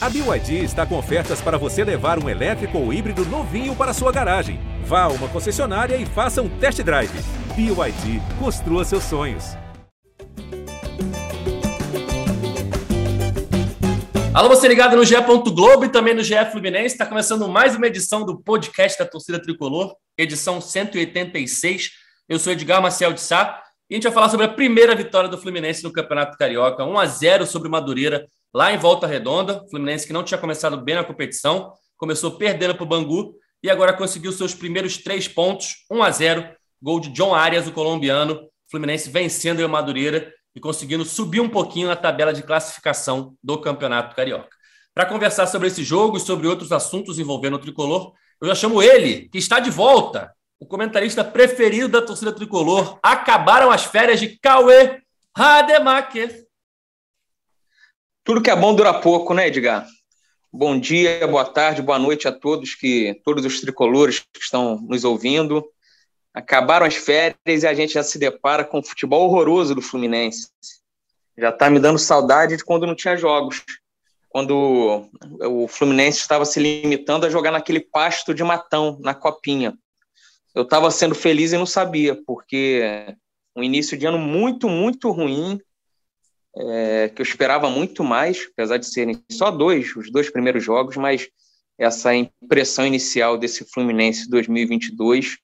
A BYD está com ofertas para você levar um elétrico ou híbrido novinho para sua garagem. Vá a uma concessionária e faça um test drive. BYD, construa seus sonhos. Alô, você ligado no GE. Globo e também no GE Fluminense. Está começando mais uma edição do podcast da Torcida Tricolor, edição 186. Eu sou Edgar Marcel de Sá e a gente vai falar sobre a primeira vitória do Fluminense no Campeonato Carioca, 1 a 0 sobre o Madureira lá em Volta Redonda. Fluminense que não tinha começado bem na competição, começou perdendo para o Bangu e agora conseguiu seus primeiros três pontos, 1 a 0 gol de John Arias, o colombiano. Fluminense vencendo o Madureira e conseguindo subir um pouquinho na tabela de classificação do Campeonato Carioca. Para conversar sobre esse jogo e sobre outros assuntos envolvendo o tricolor, eu já chamo ele, que está de volta, o comentarista preferido da torcida tricolor. Acabaram as férias de Cauê Rademacher. Tudo que é bom dura pouco, né, Edgar? Bom dia, boa tarde, boa noite a todos que todos os tricolores que estão nos ouvindo. Acabaram as férias e a gente já se depara com o futebol horroroso do Fluminense. Já está me dando saudade de quando não tinha jogos. Quando o Fluminense estava se limitando a jogar naquele pasto de matão, na copinha. Eu estava sendo feliz e não sabia, porque um início de ano muito, muito ruim, é, que eu esperava muito mais, apesar de serem só dois, os dois primeiros jogos, mas essa impressão inicial desse Fluminense 2022,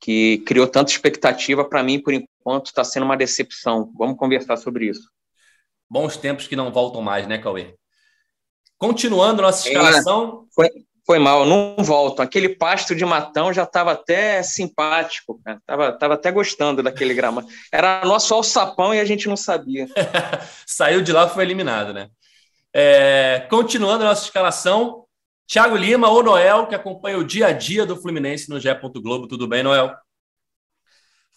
que criou tanta expectativa, para mim, por enquanto, está sendo uma decepção. Vamos conversar sobre isso. Bons tempos que não voltam mais, né, Cauê? Continuando nossa é, escalação. É, foi, foi mal, não volto. Aquele pasto de matão já estava até simpático, cara. Tava, tava até gostando daquele grama. Era nosso alçapão e a gente não sabia. Saiu de lá foi eliminado, né? É, continuando a nossa escalação, Thiago Lima ou Noel, que acompanha o dia a dia do Fluminense no GE. Globo. Tudo bem, Noel?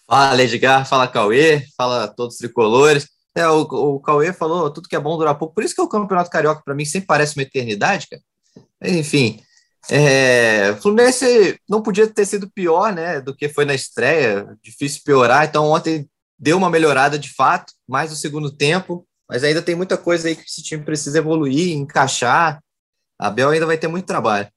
Fala, Edgar. Fala, Cauê. Fala todos os tricolores. É, o, o Cauê falou tudo que é bom durar pouco. Por isso que o Campeonato Carioca, para mim, sempre parece uma eternidade, cara. Enfim, é, o Fluminense não podia ter sido pior, né, do que foi na estreia, difícil piorar. Então ontem deu uma melhorada de fato, mais no segundo tempo, mas ainda tem muita coisa aí que esse time precisa evoluir, encaixar. A Bel ainda vai ter muito trabalho.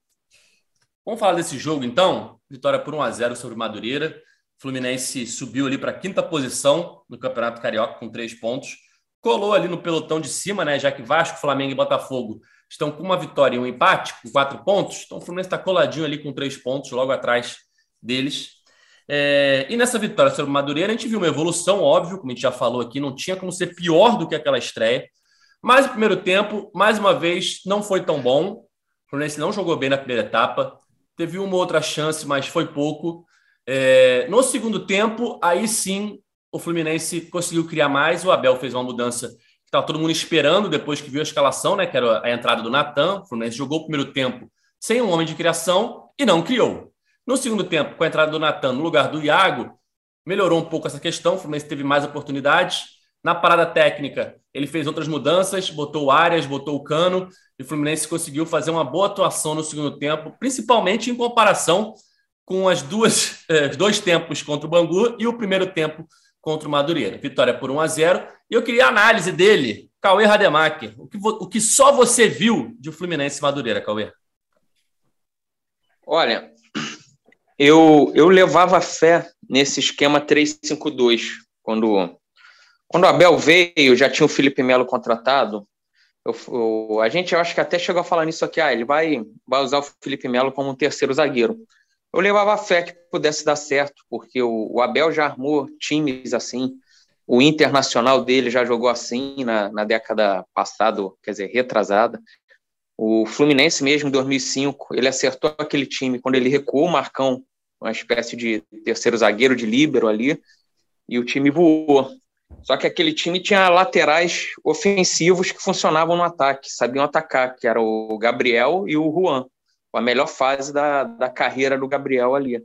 Vamos falar desse jogo então? Vitória por 1 a 0 sobre o Madureira. Fluminense subiu ali para a quinta posição no Campeonato Carioca com três pontos. Colou ali no pelotão de cima, né? Já que Vasco, Flamengo e Botafogo estão com uma vitória e um empate, com quatro pontos. Então o Fluminense está coladinho ali com três pontos, logo atrás deles. É, e nessa vitória sobre o Madureira, a gente viu uma evolução, óbvio, como a gente já falou aqui, não tinha como ser pior do que aquela estreia. Mas o primeiro tempo, mais uma vez, não foi tão bom. O Fluminense não jogou bem na primeira etapa, teve uma outra chance, mas foi pouco. É, no segundo tempo, aí sim, o Fluminense conseguiu criar mais. O Abel fez uma mudança estava todo mundo esperando depois que viu a escalação, né? Que era a entrada do Natan. O Fluminense jogou o primeiro tempo sem um homem de criação e não criou. No segundo tempo, com a entrada do Natan no lugar do Iago, melhorou um pouco essa questão. O Fluminense teve mais oportunidades. Na parada técnica, ele fez outras mudanças, botou o Arias, botou o Cano, e o Fluminense conseguiu fazer uma boa atuação no segundo tempo, principalmente em comparação com as duas, eh, dois tempos contra o Bangu e o primeiro tempo contra o Madureira. Vitória por 1 a 0 E eu queria a análise dele, Cauê Rademacher. O que, o que só você viu de Fluminense e Madureira, Cauê? Olha, eu, eu levava fé nesse esquema 3-5-2. Quando, quando o Abel veio, já tinha o Felipe Melo contratado. Eu, eu, a gente, eu acho que até chegou a falar nisso aqui. Ah, ele vai, vai usar o Felipe Melo como um terceiro zagueiro eu levava fé que pudesse dar certo, porque o, o Abel já armou times assim, o Internacional dele já jogou assim na, na década passada, quer dizer, retrasada. O Fluminense mesmo, em 2005, ele acertou aquele time quando ele recuou o Marcão, uma espécie de terceiro zagueiro de líbero ali, e o time voou. Só que aquele time tinha laterais ofensivos que funcionavam no ataque, sabiam atacar, que era o Gabriel e o Juan a melhor fase da, da carreira do Gabriel ali.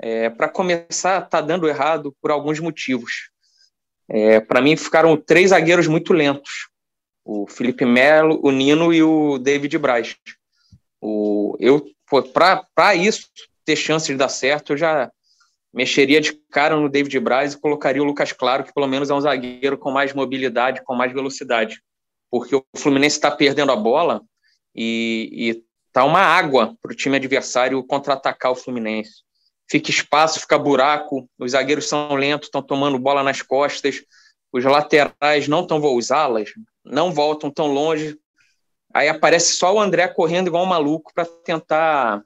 É, para começar, está dando errado por alguns motivos. É, para mim, ficaram três zagueiros muito lentos: o Felipe Melo, o Nino e o David Braz. O, eu, para isso ter chance de dar certo, eu já mexeria de cara no David Braz e colocaria o Lucas Claro, que pelo menos é um zagueiro com mais mobilidade, com mais velocidade. porque o Fluminense está perdendo a bola e, e tá uma água para o time adversário contra-atacar o Fluminense. Fica espaço, fica buraco, os zagueiros são lentos, estão tomando bola nas costas, os laterais não estão, os alas, não voltam tão longe. Aí aparece só o André correndo igual um maluco para tentar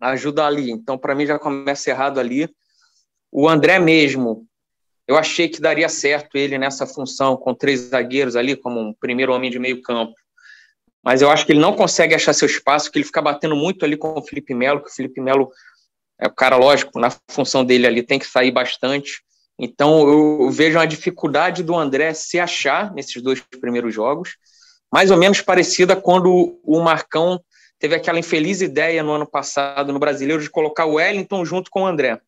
ajudar ali. Então, para mim, já começa errado ali. O André mesmo, eu achei que daria certo ele nessa função, com três zagueiros ali, como um primeiro homem de meio campo. Mas eu acho que ele não consegue achar seu espaço, que ele fica batendo muito ali com o Felipe Melo, que o Felipe Melo é o cara, lógico, na função dele ali tem que sair bastante. Então eu vejo uma dificuldade do André se achar nesses dois primeiros jogos, mais ou menos parecida quando o Marcão teve aquela infeliz ideia no ano passado no Brasileiro de colocar o Wellington junto com o André.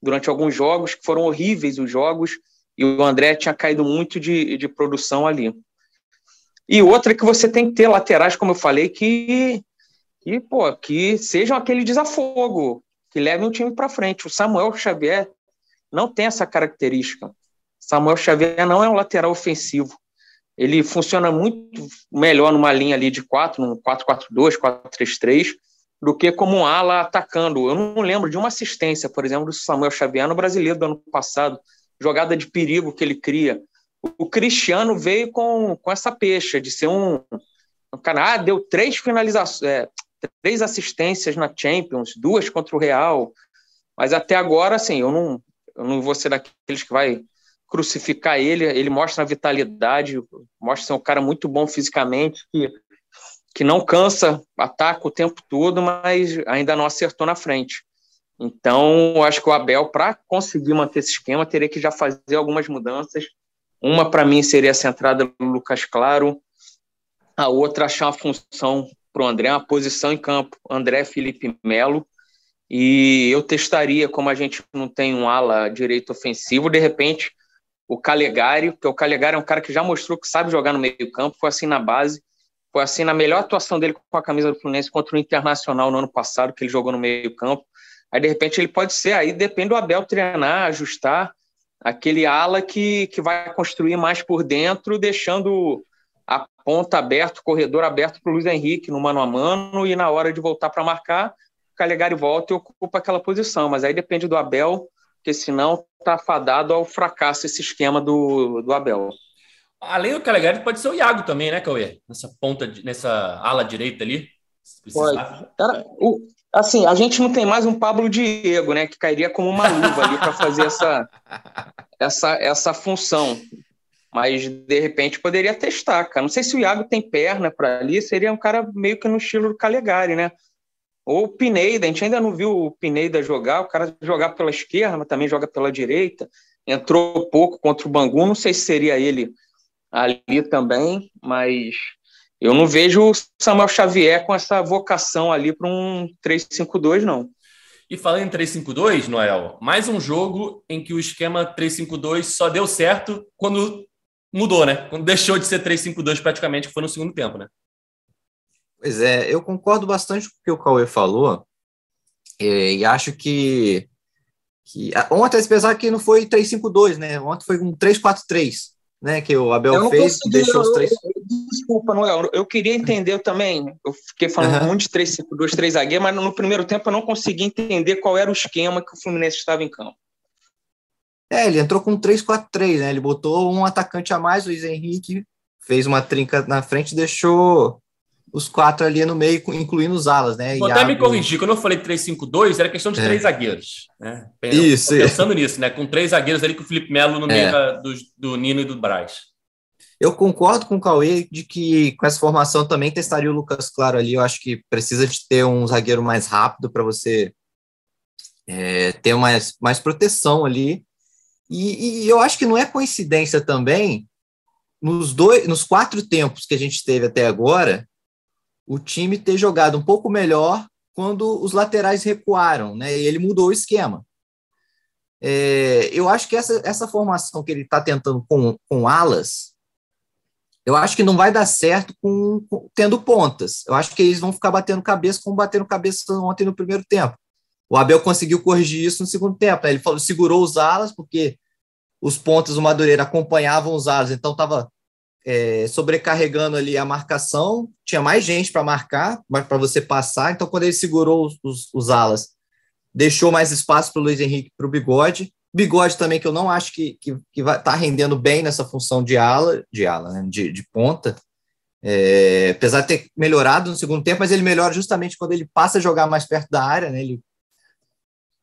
Durante alguns jogos, que foram horríveis os jogos, e o André tinha caído muito de, de produção ali. E outra é que você tem que ter laterais, como eu falei, que, que, pô, que sejam aquele desafogo, que levem o time para frente. O Samuel Xavier não tem essa característica. Samuel Xavier não é um lateral ofensivo. Ele funciona muito melhor numa linha ali de 4, num 4-4-2, 4-3-3, do que como um ala atacando. Eu não lembro de uma assistência, por exemplo, do Samuel Xavier no brasileiro do ano passado, jogada de perigo que ele cria. O Cristiano veio com, com essa pecha de ser um, um cara, ah, deu três finalizações, é, três assistências na Champions, duas contra o Real, mas até agora, assim, eu não, eu não vou ser daqueles que vai crucificar ele, ele mostra a vitalidade, mostra ser um cara muito bom fisicamente, que, que não cansa, ataca o tempo todo, mas ainda não acertou na frente. Então, acho que o Abel, para conseguir manter esse esquema, teria que já fazer algumas mudanças. Uma, para mim, seria centrada no Lucas Claro, a outra, achar uma função para o André, uma posição em campo, André Felipe Melo, e eu testaria, como a gente não tem um ala direito ofensivo, de repente o Calegari, porque o Calegari é um cara que já mostrou que sabe jogar no meio campo, foi assim na base, foi assim na melhor atuação dele com a camisa do Fluminense contra o Internacional no ano passado, que ele jogou no meio campo. Aí, de repente, ele pode ser, aí depende do Abel treinar, ajustar aquele ala que, que vai construir mais por dentro, deixando a ponta aberta, o corredor aberto para o Luiz Henrique no mano a mano, e na hora de voltar para marcar, o Calegari volta e ocupa aquela posição. Mas aí depende do Abel, porque senão está fadado ao fracasso esse esquema do, do Abel. Além do Calegari, pode ser o Iago também, né, Cauê? Nessa ponta, nessa ala direita ali. Pode. Cara, o, assim, a gente não tem mais um Pablo Diego, né, que cairia como uma luva ali para fazer essa, essa, essa função. Mas, de repente, poderia testar, cara. Não sei se o Iago tem perna para ali, seria um cara meio que no estilo do Calegari, né? Ou o Pineda, a gente ainda não viu o Pineda jogar, o cara jogar pela esquerda, mas também joga pela direita. Entrou pouco contra o Bangu, não sei se seria ele ali também, mas eu não vejo o Samuel Xavier com essa vocação ali para um 3-5-2, não. E falando em 3-5-2, Noel, mais um jogo em que o esquema 3-5-2 só deu certo quando mudou, né? Quando deixou de ser 3-5-2 praticamente, que foi no segundo tempo, né? Pois é, eu concordo bastante com o que o Cauê falou, e, e acho que, que. Ontem, apesar que não foi 3-5-2, né? Ontem foi um 3-4-3, né? Que o Abel fez, consegui, deixou os três. Desculpa, Noel, eu queria entender também. Eu fiquei falando uhum. muito de 3-5-2, 3 zagueiros, mas no primeiro tempo eu não consegui entender qual era o esquema que o Fluminense estava em campo. É, ele entrou com 3-4-3, né? Ele botou um atacante a mais, o Luiz Henrique, fez uma trinca na frente e deixou os quatro ali no meio, incluindo os alas, né? Vou até me corrigir, quando eu falei 3-5-2, era questão de é. três zagueiros. Né? Isso. Pensando nisso, né? Com três zagueiros ali com o Felipe Melo no meio é. da, do, do Nino e do Braz. Eu concordo com o Cauê de que com essa formação também testaria o Lucas Claro ali. Eu acho que precisa de ter um zagueiro mais rápido para você é, ter mais, mais proteção ali. E, e, eu acho que não é coincidência também, nos, dois, nos quatro tempos que a gente teve até agora, o time ter jogado um pouco melhor quando os laterais recuaram, né? E ele mudou o esquema. É, eu acho que essa, essa formação que ele está tentando com, com alas, eu acho que não vai dar certo com, com, tendo pontas. Eu acho que eles vão ficar batendo cabeça como bateram cabeça ontem no primeiro tempo. O Abel conseguiu corrigir isso no segundo tempo. Né? Ele falou, segurou os alas, porque os pontos do Madureira acompanhavam os alas, então estava é, sobrecarregando ali a marcação, tinha mais gente para marcar, para você passar. Então, quando ele segurou os, os, os alas, deixou mais espaço para o Luiz Henrique para o Bigode. Bigode também, que eu não acho que, que, que vai tá rendendo bem nessa função de ala, de ala, né, de, de ponta. É, apesar de ter melhorado no segundo tempo, mas ele melhora justamente quando ele passa a jogar mais perto da área, né? Ele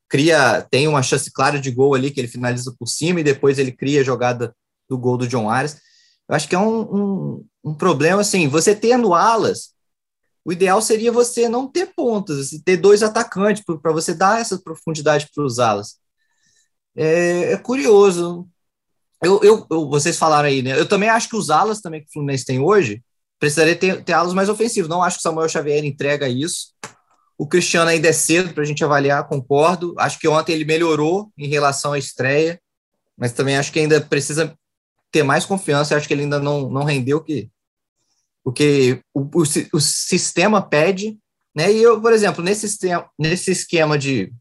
cria, tem uma chance clara de gol ali que ele finaliza por cima e depois ele cria a jogada do gol do John Ares. Eu acho que é um, um, um problema assim. Você tendo alas, o ideal seria você não ter pontas, ter dois atacantes para você dar essa profundidade para os alas. É, é curioso. Eu, eu, eu, vocês falaram aí, né? Eu também acho que os alas também que o Fluminense tem hoje precisaria ter, ter alas mais ofensivos. Não acho que o Samuel Xavier entrega isso. O Cristiano ainda é cedo para a gente avaliar, concordo. Acho que ontem ele melhorou em relação à estreia, mas também acho que ainda precisa ter mais confiança. Acho que ele ainda não, não rendeu que, o, que o, o, o sistema pede. Né? E eu, por exemplo, nesse, nesse esquema de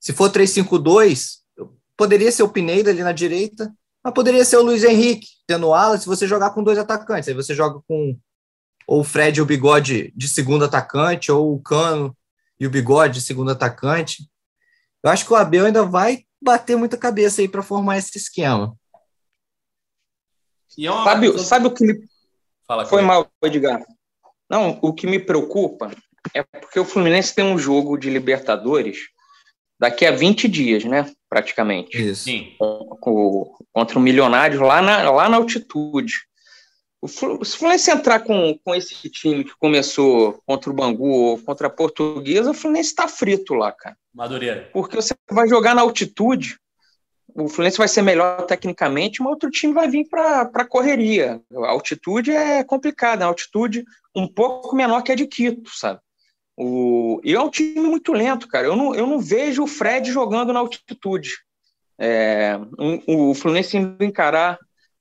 se for 3-5-2, poderia ser o Pineda ali na direita, mas poderia ser o Luiz Henrique tendo ala se você jogar com dois atacantes. Aí você joga com ou o Fred e o Bigode de segundo atacante, ou o Cano e o Bigode de segundo atacante. Eu acho que o Abel ainda vai bater muita cabeça aí para formar esse esquema. É sabe, sabe o que me. Fala, Foi mal, Edgar. Não, o que me preocupa é porque o Fluminense tem um jogo de Libertadores daqui a 20 dias, né? Praticamente. Isso. Sim. Contra o Milionário lá na, lá na altitude. O Fluminense entrar com, com esse time que começou contra o Bangu ou contra a Portuguesa, o Fluminense está frito lá, cara. Madureira. Porque você vai jogar na altitude, o Fluminense vai ser melhor tecnicamente, mas outro time vai vir para a correria. A altitude é complicada, a altitude um pouco menor que a de Quito, sabe? O, e é um time muito lento, cara. Eu não, eu não vejo o Fred jogando na altitude. É, um, o Fluminense indo encarar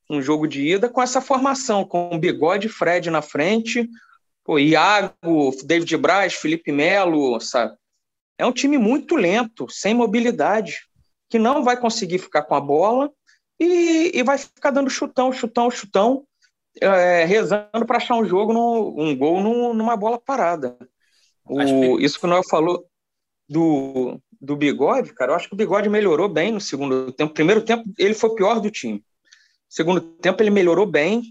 um jogo de ida com essa formação, com o Bigode Fred na frente, o Iago, David Braz, Felipe Melo, sabe? É um time muito lento, sem mobilidade, que não vai conseguir ficar com a bola e, e vai ficar dando chutão, chutão, chutão, é, rezando para achar um jogo, no, um gol no, numa bola parada. O, isso que o Noel falou do, do Bigode, cara, eu acho que o Bigode melhorou bem no segundo tempo. Primeiro tempo, ele foi pior do time. Segundo tempo, ele melhorou bem,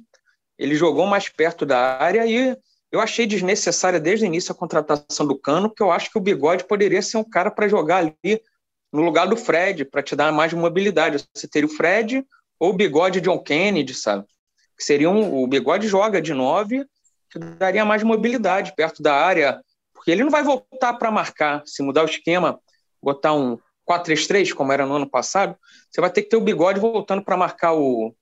ele jogou mais perto da área e eu achei desnecessária desde o início a contratação do Cano, porque eu acho que o Bigode poderia ser um cara para jogar ali no lugar do Fred, para te dar mais mobilidade. Você teria o Fred ou o Bigode John Kennedy, sabe? Que seria um, o Bigode joga de nove, que daria mais mobilidade perto da área, porque ele não vai voltar para marcar. Se mudar o esquema, botar um 4-3-3, como era no ano passado, você vai ter que ter o Bigode voltando para marcar o,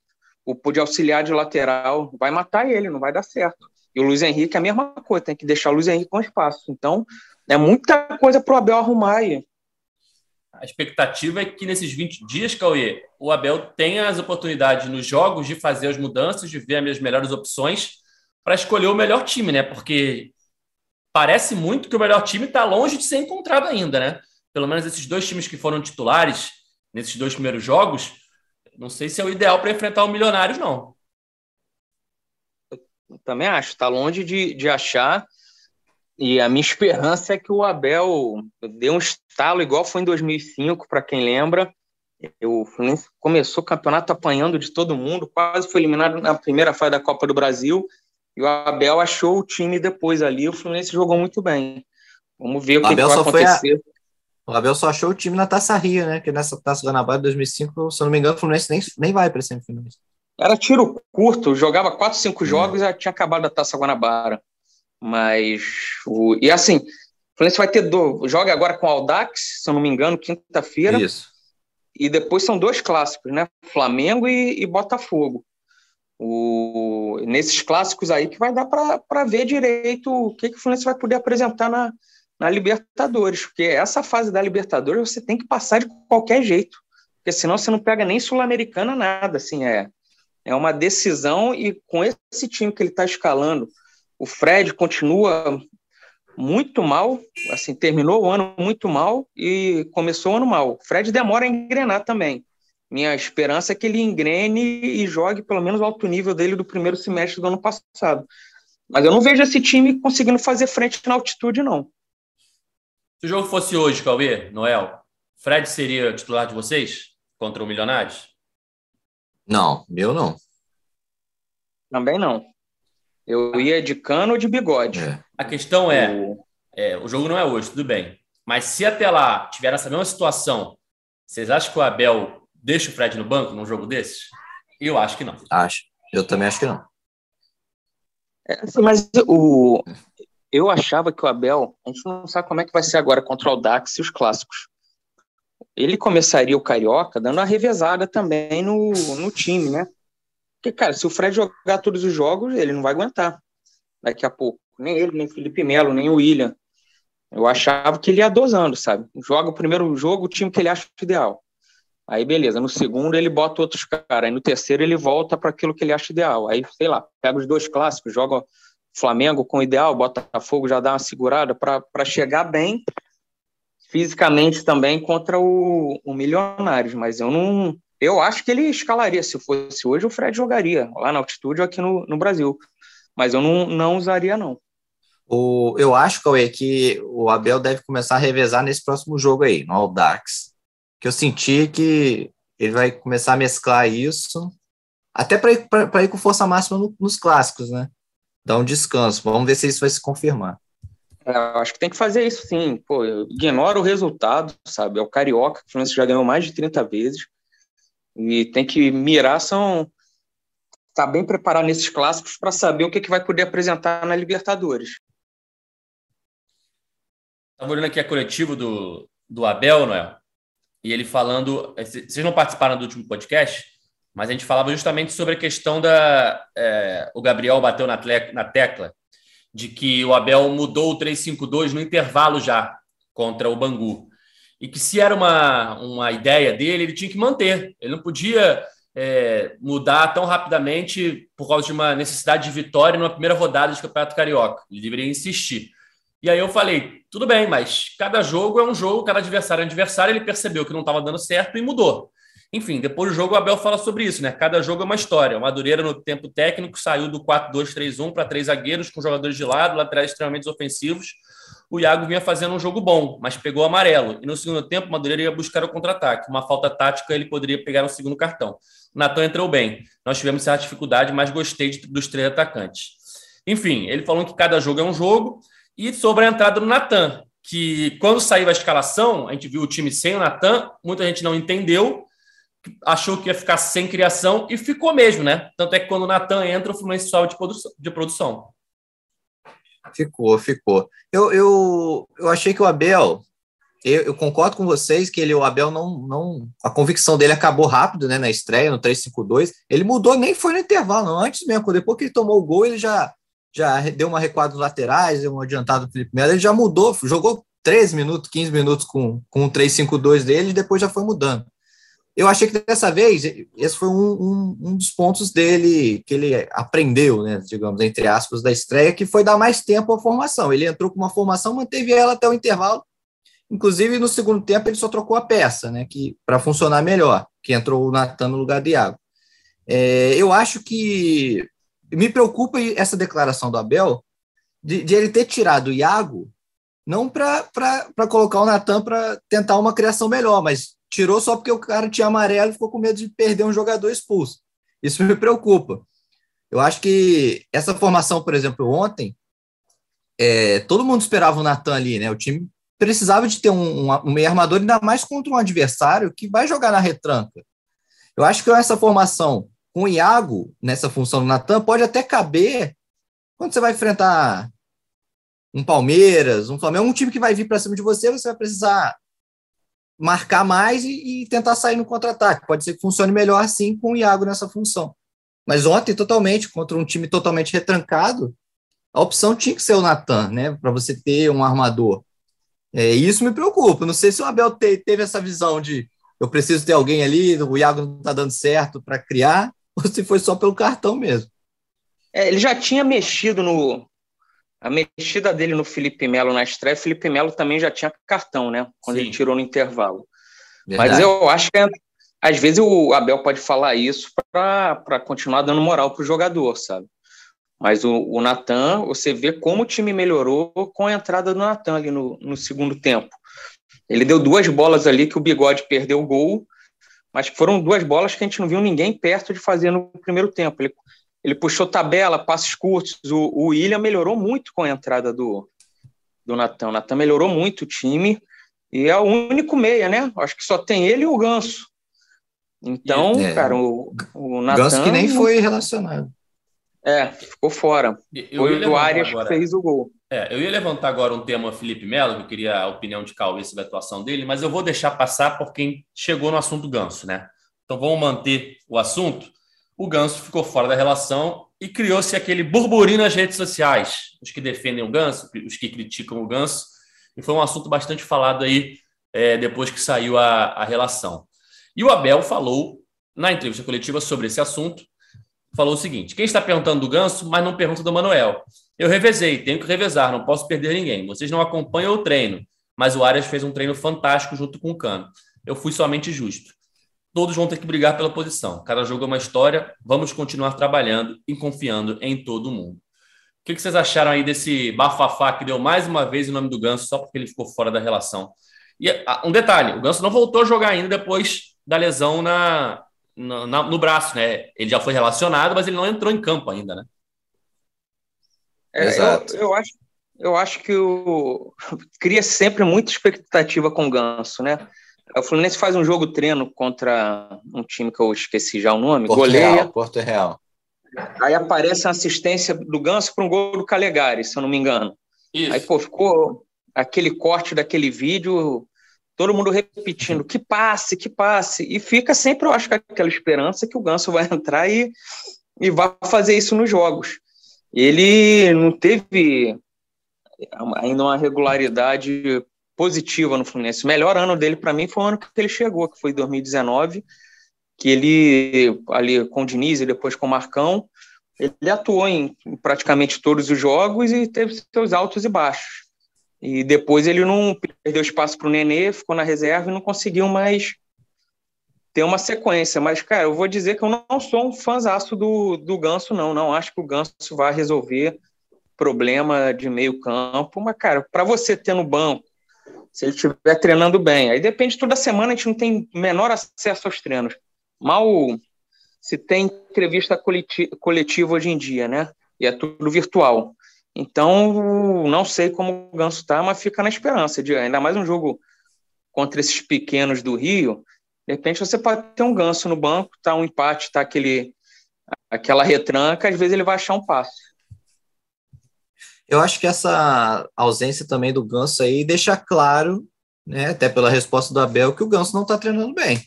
o de auxiliar de lateral vai matar ele, não vai dar certo. E o Luiz Henrique é a mesma coisa, tem que deixar o Luiz Henrique com espaço. Então, é muita coisa para o Abel arrumar aí. A expectativa é que nesses 20 dias, Cauê, o Abel tenha as oportunidades nos jogos de fazer as mudanças, de ver as melhores opções para escolher o melhor time, né? Porque parece muito que o melhor time está longe de ser encontrado ainda, né? Pelo menos esses dois times que foram titulares nesses dois primeiros jogos, não sei se é o ideal para enfrentar o Milionários, não. Eu também acho, está longe de, de achar. E a minha esperança é que o Abel dê um estalo igual foi em 2005, para quem lembra. O Fluminense começou o campeonato apanhando de todo mundo, quase foi eliminado na primeira fase da Copa do Brasil. E o Abel achou o time depois ali. O Fluminense jogou muito bem. Vamos ver o, o que, que, vai acontecer. A... O Abel só achou o time na Taça Rio, né? Que nessa Taça Guanabara de 2005, se eu não me engano, o Fluminense nem, nem vai para semifinais. Era tiro curto, jogava 4, 5 jogos e já tinha acabado a Taça Guanabara. Mas, o, e assim, o Fluminense vai ter, do, joga agora com o Aldax, se eu não me engano, quinta-feira. Isso. E depois são dois clássicos, né? Flamengo e, e Botafogo. O, nesses clássicos aí que vai dar para ver direito o que, que o Fluminense vai poder apresentar na, na Libertadores, porque essa fase da Libertadores você tem que passar de qualquer jeito, porque senão você não pega nem Sul-Americana nada, assim, é, é uma decisão e com esse time que ele está escalando, o Fred continua muito mal, assim, terminou o ano muito mal e começou o ano mal. O Fred demora a engrenar também. minha esperança é que ele engrene e jogue pelo menos o alto nível dele do primeiro semestre do ano passado. Mas eu não vejo esse time conseguindo fazer frente na altitude, não. Se o jogo fosse hoje, Cauê, Noel, Fred seria titular de vocês contra o Milionários? Não, meu não. Também não. Eu ia de cano ou de bigode. É. A questão é, o... é, o jogo não é hoje, tudo bem. Mas se até lá tiver essa mesma situação, vocês acham que o Abel deixa o Fred no banco num jogo desses? Eu acho que não. Acho. Eu também acho que não. É, assim, mas o, eu achava que o Abel, a gente não sabe como é que vai ser agora contra o Dax e os clássicos. Ele começaria o Carioca dando a revezada também no, no time, né? Porque, cara, se o Fred jogar todos os jogos, ele não vai aguentar daqui a pouco. Nem ele, nem Felipe Melo, nem o William. Eu achava que ele ia dosando, sabe? Joga o primeiro jogo, o time que ele acha ideal. Aí, beleza. No segundo, ele bota outros caras. Aí, no terceiro, ele volta para aquilo que ele acha ideal. Aí, sei lá, pega os dois clássicos, joga Flamengo com ideal, Botafogo já dá uma segurada para chegar bem fisicamente também contra o, o Milionários. Mas eu não. Eu acho que ele escalaria. Se fosse hoje, o Fred jogaria lá na altitude ou aqui no, no Brasil. Mas eu não, não usaria, não. O, eu acho, Cauê, que o Abel deve começar a revezar nesse próximo jogo aí, no Aldax que eu senti que ele vai começar a mesclar isso, até para ir, ir com força máxima no, nos clássicos, né? Dar um descanso. Vamos ver se isso vai se confirmar. É, eu acho que tem que fazer isso sim. Pô, ignora o resultado, sabe? É o Carioca, que o Fluminense já ganhou mais de 30 vezes. E tem que mirar, são. Tá bem preparado nesses clássicos para saber o que, que vai poder apresentar na Libertadores. Estava olhando aqui a coletiva do, do Abel, Noel e ele falando. Vocês não participaram do último podcast, mas a gente falava justamente sobre a questão da. É, o Gabriel bateu na, na tecla de que o Abel mudou o 352 no intervalo já contra o Bangu. E que se era uma, uma ideia dele, ele tinha que manter. Ele não podia é, mudar tão rapidamente por causa de uma necessidade de vitória numa primeira rodada de Campeonato Carioca. Ele deveria insistir. E aí eu falei, tudo bem, mas cada jogo é um jogo, cada adversário é um adversário, ele percebeu que não estava dando certo e mudou. Enfim, depois do jogo o Abel fala sobre isso, né? Cada jogo é uma história. O Madureira, no tempo técnico, saiu do 4-2-3-1 para três zagueiros com jogadores de lado, laterais extremamente ofensivos. O Iago vinha fazendo um jogo bom, mas pegou amarelo. E no segundo tempo, o Madureira ia buscar o contra-ataque. Uma falta tática, ele poderia pegar no segundo cartão. O Natan entrou bem. Nós tivemos certa dificuldade, mas gostei dos três atacantes. Enfim, ele falou que cada jogo é um jogo. E sobre a entrada do Natan, que quando saiu a escalação, a gente viu o time sem o Natan, muita gente não entendeu, achou que ia ficar sem criação e ficou mesmo, né? Tanto é que quando o Natan entra, o Fluminense sobe de produção. Ficou, ficou. Eu, eu, eu achei que o Abel, eu, eu, concordo com vocês que ele, o Abel não, não. A convicção dele acabou rápido, né? Na estreia, no 3-5-2. Ele mudou, nem foi no intervalo, não. Antes mesmo, depois que ele tomou o gol, ele já já deu uma recuada nos laterais, deu um adiantado no Felipe Melo, ele já mudou, jogou 13 minutos, 15 minutos com, com o 3-5-2 dele e depois já foi mudando. Eu achei que dessa vez, esse foi um, um, um, dos pontos dele, que ele aprendeu, né, digamos, entre aspas, da estreia, que foi dar mais tempo à formação. Ele entrou com uma formação, manteve ela até o intervalo, inclusive no segundo tempo ele só trocou a peça, né, que para funcionar melhor, que entrou o Natan no lugar de Iago. É, eu acho que me preocupa essa declaração do Abel de, de ele ter tirado o Iago não para colocar o Natan para tentar uma criação melhor, mas tirou só porque o cara tinha amarelo e ficou com medo de perder um jogador expulso. Isso me preocupa. Eu acho que essa formação, por exemplo, ontem, é, todo mundo esperava o Natan ali, né? O time precisava de ter um, um, um meio armador, ainda mais contra um adversário que vai jogar na retranca. Eu acho que essa formação com o Iago nessa função do Natan pode até caber quando você vai enfrentar um Palmeiras, um Flamengo, um time que vai vir para cima de você, você vai precisar marcar mais e, e tentar sair no contra-ataque. Pode ser que funcione melhor assim com o Iago nessa função. Mas ontem, totalmente, contra um time totalmente retrancado, a opção tinha que ser o Natan, né? Para você ter um armador. É, isso me preocupa. Não sei se o Abel te, teve essa visão de eu preciso ter alguém ali, o Iago não está dando certo para criar, ou se foi só pelo cartão mesmo. É, ele já tinha mexido no. A mexida dele no Felipe Melo na estreia, o Felipe Melo também já tinha cartão, né? Quando Sim. ele tirou no intervalo. Verdade. Mas eu acho que a, às vezes o Abel pode falar isso para continuar dando moral para o jogador, sabe? Mas o, o Natan, você vê como o time melhorou com a entrada do Natan ali no, no segundo tempo. Ele deu duas bolas ali que o Bigode perdeu o gol, mas foram duas bolas que a gente não viu ninguém perto de fazer no primeiro tempo. Ele, ele puxou tabela, passes curtos. O, o William melhorou muito com a entrada do, do Natan. O Natan melhorou muito o time e é o único meia, né? Acho que só tem ele e o Ganso. Então, é, cara, o, o Natan... Ganso que nem foi relacionado. É, ficou fora. Eu foi o Arias agora. que fez o gol. É, eu ia levantar agora um tema Felipe Melo, que eu queria a opinião de Cauê sobre a atuação dele, mas eu vou deixar passar por quem chegou no assunto Ganso, né? Então vamos manter o assunto. O Ganso ficou fora da relação e criou-se aquele burburinho nas redes sociais. Os que defendem o Ganso, os que criticam o Ganso. E foi um assunto bastante falado aí é, depois que saiu a, a relação. E o Abel falou na entrevista coletiva sobre esse assunto falou o seguinte: quem está perguntando do Ganso, mas não pergunta do Manuel. Eu revezei, tenho que revezar, não posso perder ninguém. Vocês não acompanham o treino, mas o Arias fez um treino fantástico junto com o Cano. Eu fui somente justo. Todos vão ter que brigar pela posição. Cada jogo é uma história. Vamos continuar trabalhando e confiando em todo mundo. O que vocês acharam aí desse bafafá que deu mais uma vez o nome do Ganso só porque ele ficou fora da relação? E ah, um detalhe: o Ganso não voltou a jogar ainda depois da lesão na, no, na, no braço, né? Ele já foi relacionado, mas ele não entrou em campo ainda, né? É, Exato. Eu, eu, acho, eu acho que o cria sempre muita expectativa com o Ganso, né? O Fluminense faz um jogo treino contra um time que eu esqueci já o nome, Porto goleia. Real, Porto Real. Aí aparece a assistência do Ganso para um gol do Calegari, se eu não me engano. Isso. Aí, pô, ficou aquele corte daquele vídeo todo mundo repetindo que passe, que passe, e fica sempre, eu acho, com aquela esperança que o Ganso vai entrar e, e vai fazer isso nos jogos. Ele não teve ainda uma regularidade positiva no Fluminense. O melhor ano dele, para mim, foi o ano que ele chegou, que foi 2019, que ele, ali com o Diniz e depois com o Marcão, ele atuou em praticamente todos os jogos e teve seus altos e baixos. E depois ele não perdeu espaço para o Nenê, ficou na reserva e não conseguiu mais ter uma sequência. Mas, cara, eu vou dizer que eu não sou um fãzaço do, do Ganso, não. Não acho que o Ganso vai resolver problema de meio campo. Mas, cara, para você ter no banco, se ele estiver treinando bem, aí depende, toda semana a gente não tem menor acesso aos treinos. Mal se tem entrevista coletiva hoje em dia, né? E é tudo virtual. Então, não sei como o Ganso está, mas fica na esperança de ainda mais um jogo contra esses pequenos do Rio. De repente você pode ter um Ganso no banco, tá um empate, tá aquele aquela retranca, às vezes ele vai achar um passe. Eu acho que essa ausência também do Ganso aí deixa claro, né, até pela resposta do Abel, que o Ganso não está treinando bem.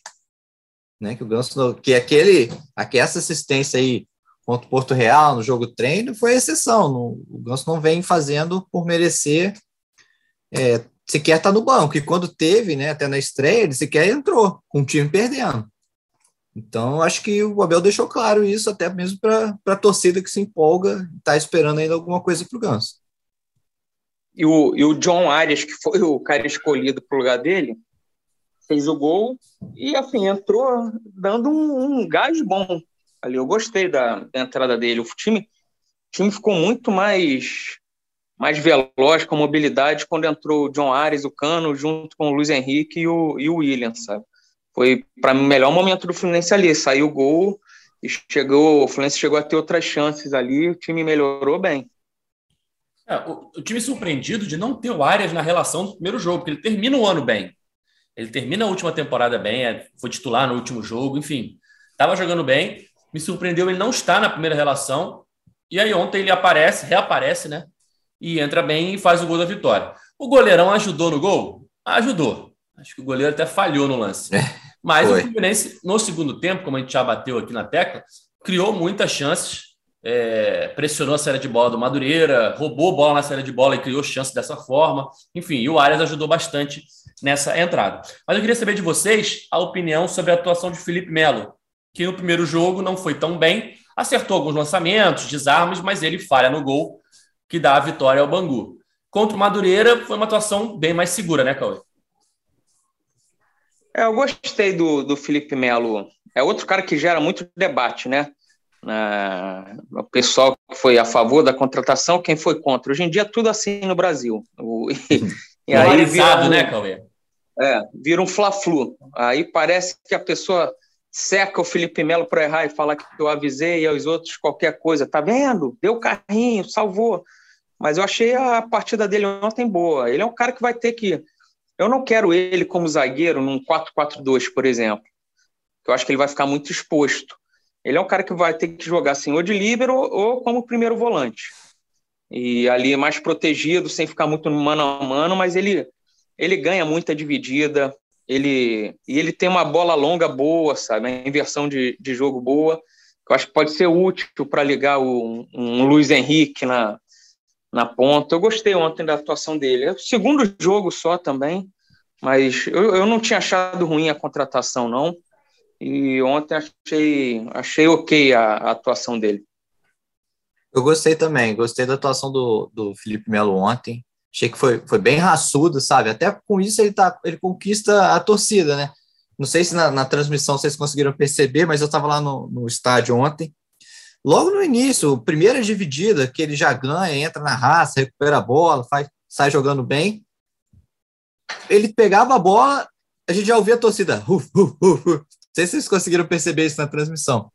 Né, que o Ganso, que aquele, aquela assistência aí contra o Porto Real no jogo treino foi exceção. O Ganso não vem fazendo por merecer é, sequer estar tá no banco. E quando teve, né, até na estreia, ele sequer entrou, com o time perdendo. Então, acho que o Abel deixou claro isso, até mesmo para a torcida que se empolga, está esperando ainda alguma coisa para o Ganso. E o, e o John Arias, que foi o cara escolhido para o lugar dele, fez o gol e, assim, entrou dando um, um gás bom ali. Eu gostei da, da entrada dele. O time, o time ficou muito mais mais veloz, com mobilidade, quando entrou o John Ares, o Cano, junto com o Luiz Henrique e o, e o William, sabe? Foi, para mim, o melhor momento do Fluminense ali. Saiu o gol e chegou, o Fluminense chegou a ter outras chances ali, o time melhorou bem. É, o, o, time surpreendido de não ter o Arias na relação do primeiro jogo, porque ele termina o ano bem. Ele termina a última temporada bem, é, foi titular no último jogo, enfim. Estava jogando bem, me surpreendeu ele não estar na primeira relação. E aí ontem ele aparece, reaparece, né? E entra bem e faz o gol da vitória. O goleirão ajudou no gol? Ajudou. Acho que o goleiro até falhou no lance. É, Mas foi. o Fluminense, no segundo tempo, como a gente já bateu aqui na tecla, criou muitas chances. É, pressionou a série de bola do Madureira, roubou bola na série de bola e criou chances dessa forma. Enfim, e o Arias ajudou bastante nessa entrada. Mas eu queria saber de vocês a opinião sobre a atuação de Felipe Melo, que no primeiro jogo não foi tão bem, acertou alguns lançamentos, desarmes, mas ele falha no gol que dá a vitória ao Bangu. Contra o Madureira foi uma atuação bem mais segura, né, Cauê? É, eu gostei do, do Felipe Melo. É outro cara que gera muito debate, né? o pessoal que foi a favor da contratação, quem foi contra. Hoje em dia, tudo assim no Brasil. O, e, e aí vira, né, Cauê? É, vira um fla-flu. Aí parece que a pessoa seca o Felipe Melo para errar e falar que eu avisei e aos outros qualquer coisa. Tá vendo? Deu carrinho, salvou. Mas eu achei a partida dele ontem boa. Ele é um cara que vai ter que. Eu não quero ele como zagueiro num 4-4-2, por exemplo. Eu acho que ele vai ficar muito exposto. Ele é um cara que vai ter que jogar assim, ou de líbero ou como primeiro volante. E ali é mais protegido, sem ficar muito mano a mano, mas ele, ele ganha muita dividida, ele, e ele tem uma bola longa boa, sabe? A inversão de, de jogo boa, eu acho que pode ser útil para ligar o, um Luiz Henrique na, na ponta. Eu gostei ontem da atuação dele. É o segundo jogo só também, mas eu, eu não tinha achado ruim a contratação, não. E ontem achei, achei ok a, a atuação dele. Eu gostei também, gostei da atuação do, do Felipe Melo ontem. Achei que foi, foi bem raçudo, sabe? Até com isso ele, tá, ele conquista a torcida, né? Não sei se na, na transmissão vocês conseguiram perceber, mas eu estava lá no, no estádio ontem. Logo no início, primeira dividida, que ele já ganha, entra na raça, recupera a bola, faz, sai jogando bem. Ele pegava a bola, a gente já ouvia a torcida. Uf, uf, uf, Não sei se vocês conseguiram perceber isso na transmissão.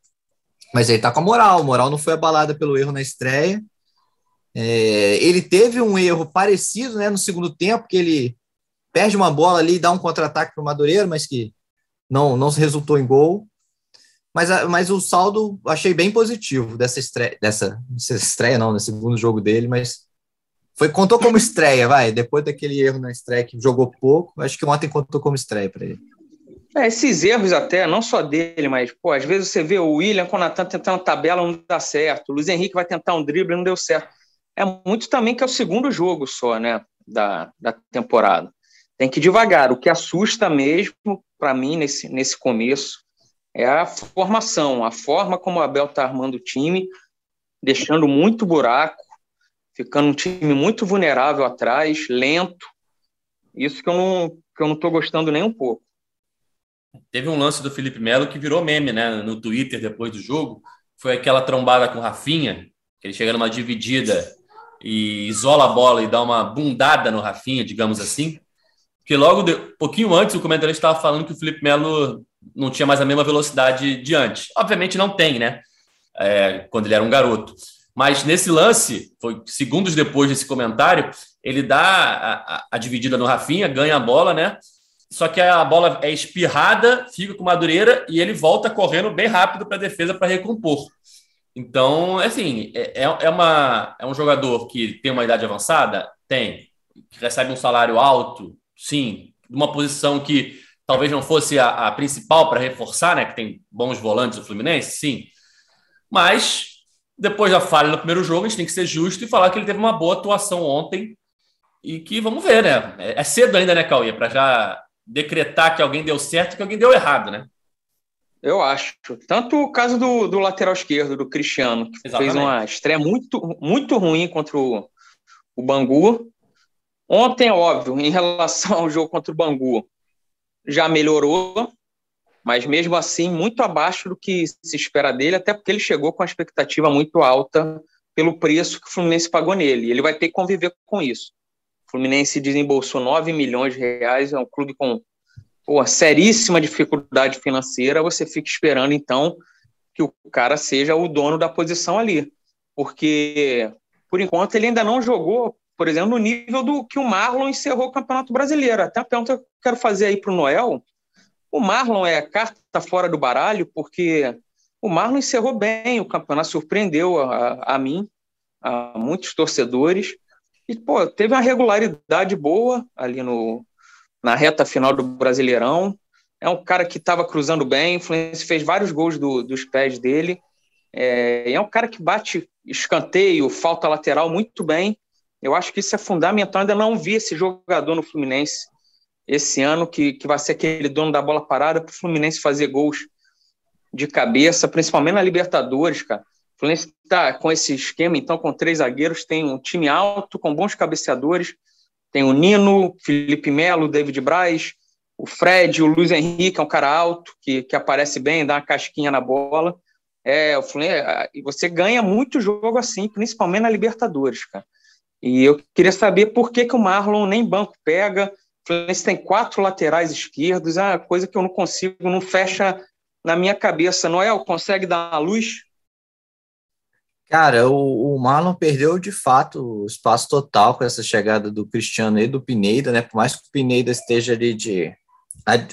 Mas ele tá com a moral. A moral não foi abalada pelo erro na estreia. É, ele teve um erro parecido né, no segundo tempo, que ele perde uma bola ali e dá um contra-ataque para o Madureira, mas que não, não resultou em gol. Mas, mas o saldo achei bem positivo dessa estreia, dessa, dessa estreia não, no segundo jogo dele, mas foi contou como estreia, vai. Depois daquele erro na estreia que jogou pouco, acho que ontem contou como estreia para ele. É, esses erros até, não só dele, mas, pô, às vezes você vê o William, quando está tentando tabela, não dá certo. O Luiz Henrique vai tentar um drible, não deu certo é muito também que é o segundo jogo só, né, da, da temporada. Tem que ir devagar. O que assusta mesmo, para mim, nesse, nesse começo, é a formação, a forma como o Abel está armando o time, deixando muito buraco, ficando um time muito vulnerável atrás, lento. Isso que eu não que eu não estou gostando nem um pouco. Teve um lance do Felipe Melo que virou meme, né, no Twitter depois do jogo. Foi aquela trombada com o Rafinha, que ele chega numa dividida e isola a bola e dá uma bundada no Rafinha, digamos assim. Porque logo, de, pouquinho antes, o comentarista estava falando que o Felipe Melo não tinha mais a mesma velocidade de antes. Obviamente não tem, né? É, quando ele era um garoto. Mas nesse lance, foi segundos depois desse comentário, ele dá a, a, a dividida no Rafinha, ganha a bola, né? Só que a bola é espirrada, fica com Madureira e ele volta correndo bem rápido para a defesa para recompor. Então, assim, é, é, uma, é um jogador que tem uma idade avançada? Tem. Que recebe um salário alto? Sim. Uma posição que talvez não fosse a, a principal para reforçar, né? Que tem bons volantes do Fluminense? Sim. Mas, depois da falha no primeiro jogo, a gente tem que ser justo e falar que ele teve uma boa atuação ontem e que vamos ver, né? É, é cedo ainda, né, Cauê? Para já decretar que alguém deu certo e que alguém deu errado, né? Eu acho. Tanto o caso do, do lateral esquerdo, do Cristiano, que Exatamente. fez uma estreia muito, muito ruim contra o, o Bangu. Ontem, óbvio, em relação ao jogo contra o Bangu, já melhorou, mas mesmo assim, muito abaixo do que se espera dele, até porque ele chegou com a expectativa muito alta pelo preço que o Fluminense pagou nele. Ele vai ter que conviver com isso. O Fluminense desembolsou 9 milhões de reais, é um clube com pô, seríssima dificuldade financeira, você fica esperando, então, que o cara seja o dono da posição ali. Porque, por enquanto, ele ainda não jogou, por exemplo, no nível do que o Marlon encerrou o Campeonato Brasileiro. Até a pergunta que eu quero fazer aí para o Noel: o Marlon é carta fora do baralho, porque o Marlon encerrou bem o campeonato, surpreendeu a, a mim, a muitos torcedores. E, pô, teve uma regularidade boa ali no, na reta final do Brasileirão. É um cara que estava cruzando bem, fez vários gols do, dos pés dele. É, é um cara que bate escanteio, falta lateral muito bem. Eu acho que isso é fundamental. Ainda não vi esse jogador no Fluminense esse ano, que, que vai ser aquele dono da bola parada para o Fluminense fazer gols de cabeça, principalmente na Libertadores, cara. O Fluminense está com esse esquema, então, com três zagueiros, tem um time alto, com bons cabeceadores, tem o Nino, Felipe Melo, David Braz, o Fred, o Luiz Henrique é um cara alto, que, que aparece bem, dá uma casquinha na bola. É, o Fluminense, você ganha muito jogo assim, principalmente na Libertadores, cara. E eu queria saber por que, que o Marlon nem banco pega. O Fluminense tem quatro laterais esquerdos, é uma coisa que eu não consigo, não fecha na minha cabeça. Noel, consegue dar uma luz? Cara, o, o Marlon perdeu de fato o espaço total com essa chegada do Cristiano e do Pineda, né? Por mais que o Pineda esteja ali de.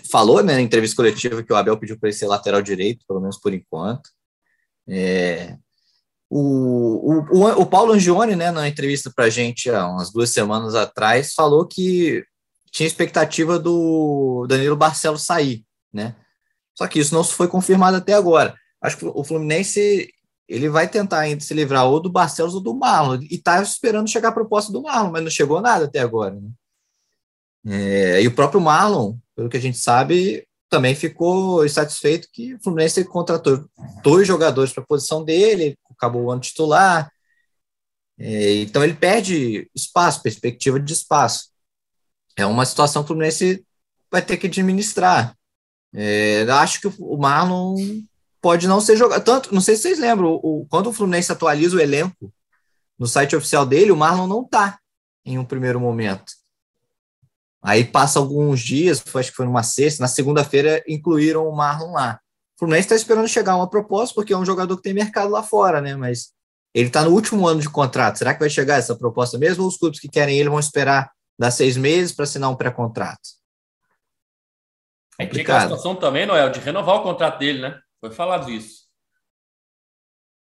Falou né, na entrevista coletiva que o Abel pediu para ele ser lateral direito, pelo menos por enquanto. É, o, o, o, Paulo Angione, né, na entrevista para a gente há umas duas semanas atrás, falou que tinha expectativa do Danilo Barcelos sair, né? Só que isso não foi confirmado até agora. Acho que o Fluminense ele vai tentar ainda se livrar ou do Barcelos ou do Marlon, e está esperando chegar a proposta do Marlon, mas não chegou nada até agora. Né? É, e o próprio Marlon, pelo que a gente sabe, também ficou insatisfeito que o Fluminense contratou dois jogadores para a posição dele, acabou o ano titular, é, então ele perde espaço, perspectiva de espaço. É uma situação que o Fluminense vai ter que administrar. É, acho que o Marlon pode não ser jogado. Tanto, não sei se vocês lembram, o, quando o Fluminense atualiza o elenco no site oficial dele, o Marlon não tá em um primeiro momento. Aí passa alguns dias, acho que foi numa sexta, na segunda-feira incluíram o Marlon lá. O Fluminense está esperando chegar uma proposta, porque é um jogador que tem mercado lá fora, né? Mas ele está no último ano de contrato. Será que vai chegar essa proposta mesmo? Ou os clubes que querem ele vão esperar dar seis meses para assinar um pré-contrato? É que a situação também, Noel, de renovar o contrato dele, né? Foi falado isso.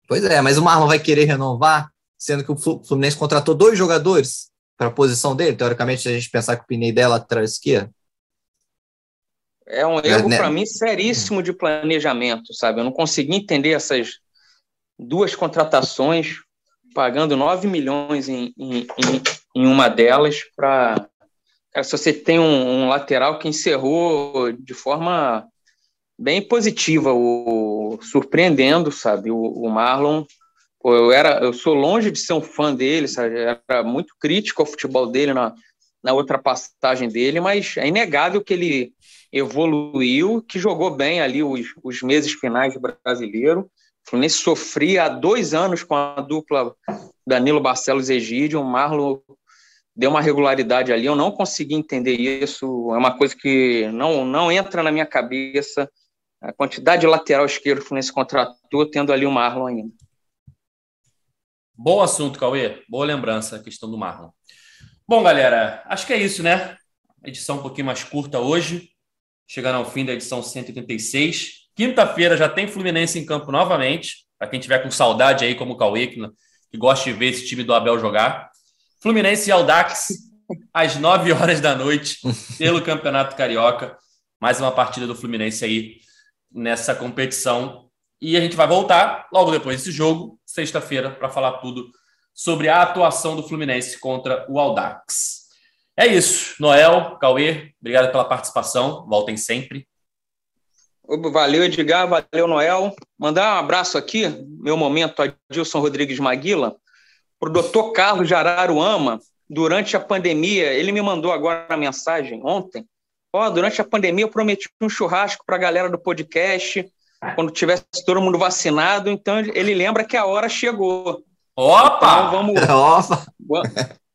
Pois é, mas o Marlon vai querer renovar, sendo que o Fluminense contratou dois jogadores para a posição dele. Teoricamente, se a gente pensar que o Pineda é lateral esquerdo. É um erro, né? para mim, seríssimo de planejamento, sabe? Eu não consegui entender essas duas contratações, pagando 9 milhões em, em, em uma delas, para. Se você tem um, um lateral que encerrou de forma bem positiva, o, surpreendendo, sabe? O, o Marlon, pô, eu era, eu sou longe de ser um fã dele, sabe? Eu era muito crítico ao futebol dele na, na outra passagem dele, mas é inegável que ele evoluiu, que jogou bem ali os, os meses finais do brasileiro. O Fluminense sofria há dois anos com a dupla Danilo Barcelos Egídio, o Marlon deu uma regularidade ali, eu não consegui entender isso, é uma coisa que não, não entra na minha cabeça a quantidade de lateral esquerdo que o Fluminense contratou, tendo ali o Marlon ainda. Bom assunto, Cauê. Boa lembrança a questão do Marlon. Bom, galera, acho que é isso, né? Edição um pouquinho mais curta hoje. Chegando ao fim da edição 186. Quinta-feira já tem Fluminense em campo novamente. Para quem tiver com saudade aí, como o Cauê, que, que gosta de ver esse time do Abel jogar. Fluminense e Aldax, às 9 horas da noite, pelo Campeonato Carioca. Mais uma partida do Fluminense aí nessa competição. E a gente vai voltar logo depois desse jogo, sexta-feira, para falar tudo sobre a atuação do Fluminense contra o Aldax. É isso. Noel, Cauê, obrigado pela participação. Voltem sempre. Valeu, Edgar. Valeu, Noel. Mandar um abraço aqui, meu momento, a Dilson Rodrigues Maguila, para o doutor Carlos de Araruama, durante a pandemia. Ele me mandou agora a mensagem ontem Ó, durante a pandemia eu prometi um churrasco para a galera do podcast, quando tivesse todo mundo vacinado, então ele lembra que a hora chegou. Opa! Então, vamos.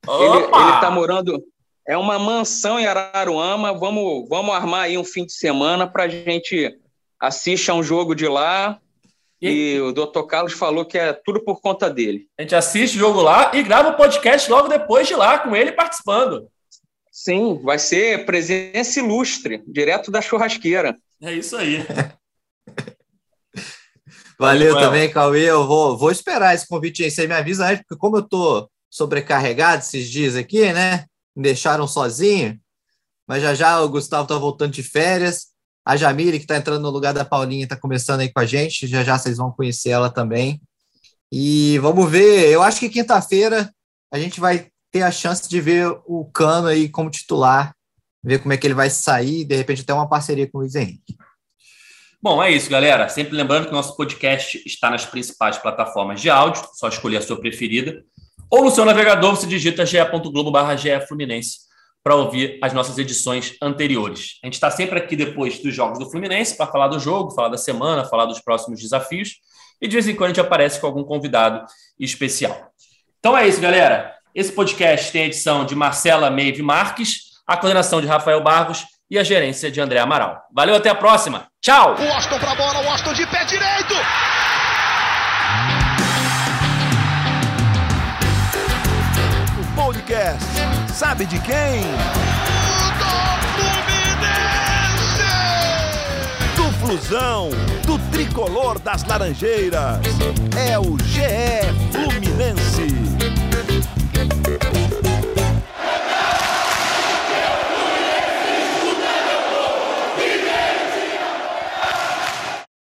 Opa! Ele, está morando. É uma mansão em Araruama. Vamos, vamos armar aí um fim de semana para a gente assistir a um jogo de lá. E... e o doutor Carlos falou que é tudo por conta dele. A gente assiste o jogo lá e grava o podcast logo depois de lá, com ele participando. Sim, vai ser presença ilustre, direto da churrasqueira. É isso aí. Valeu também, Cauê. Eu vou, vou esperar esse convite aí. Você me avisa antes, porque como eu tô sobrecarregado esses dias aqui, né? Me deixaram sozinho. Mas já já o Gustavo tá voltando de férias. A Jamile, que tá entrando no lugar da Paulinha, tá começando aí com a gente. Já já vocês vão conhecer ela também. E vamos ver. Eu acho que quinta-feira a gente vai ter a chance de ver o Cano aí como titular, ver como é que ele vai sair, de repente até uma parceria com o Luiz Henrique. Bom, é isso, galera. Sempre lembrando que o nosso podcast está nas principais plataformas de áudio, só escolher a sua preferida. Ou no seu navegador você digita ge.globo barra Fluminense para ouvir as nossas edições anteriores. A gente está sempre aqui depois dos jogos do Fluminense para falar do jogo, falar da semana, falar dos próximos desafios e de vez em quando a gente aparece com algum convidado especial. Então é isso, galera. Esse podcast tem a edição de Marcela Meive Marques, a coordenação de Rafael Barros e a gerência de André Amaral. Valeu, até a próxima. Tchau! O Washington pra bola, o Washington de pé direito! O podcast sabe de quem? Do Flusão, do tricolor das Laranjeiras. É o GE Fluminense.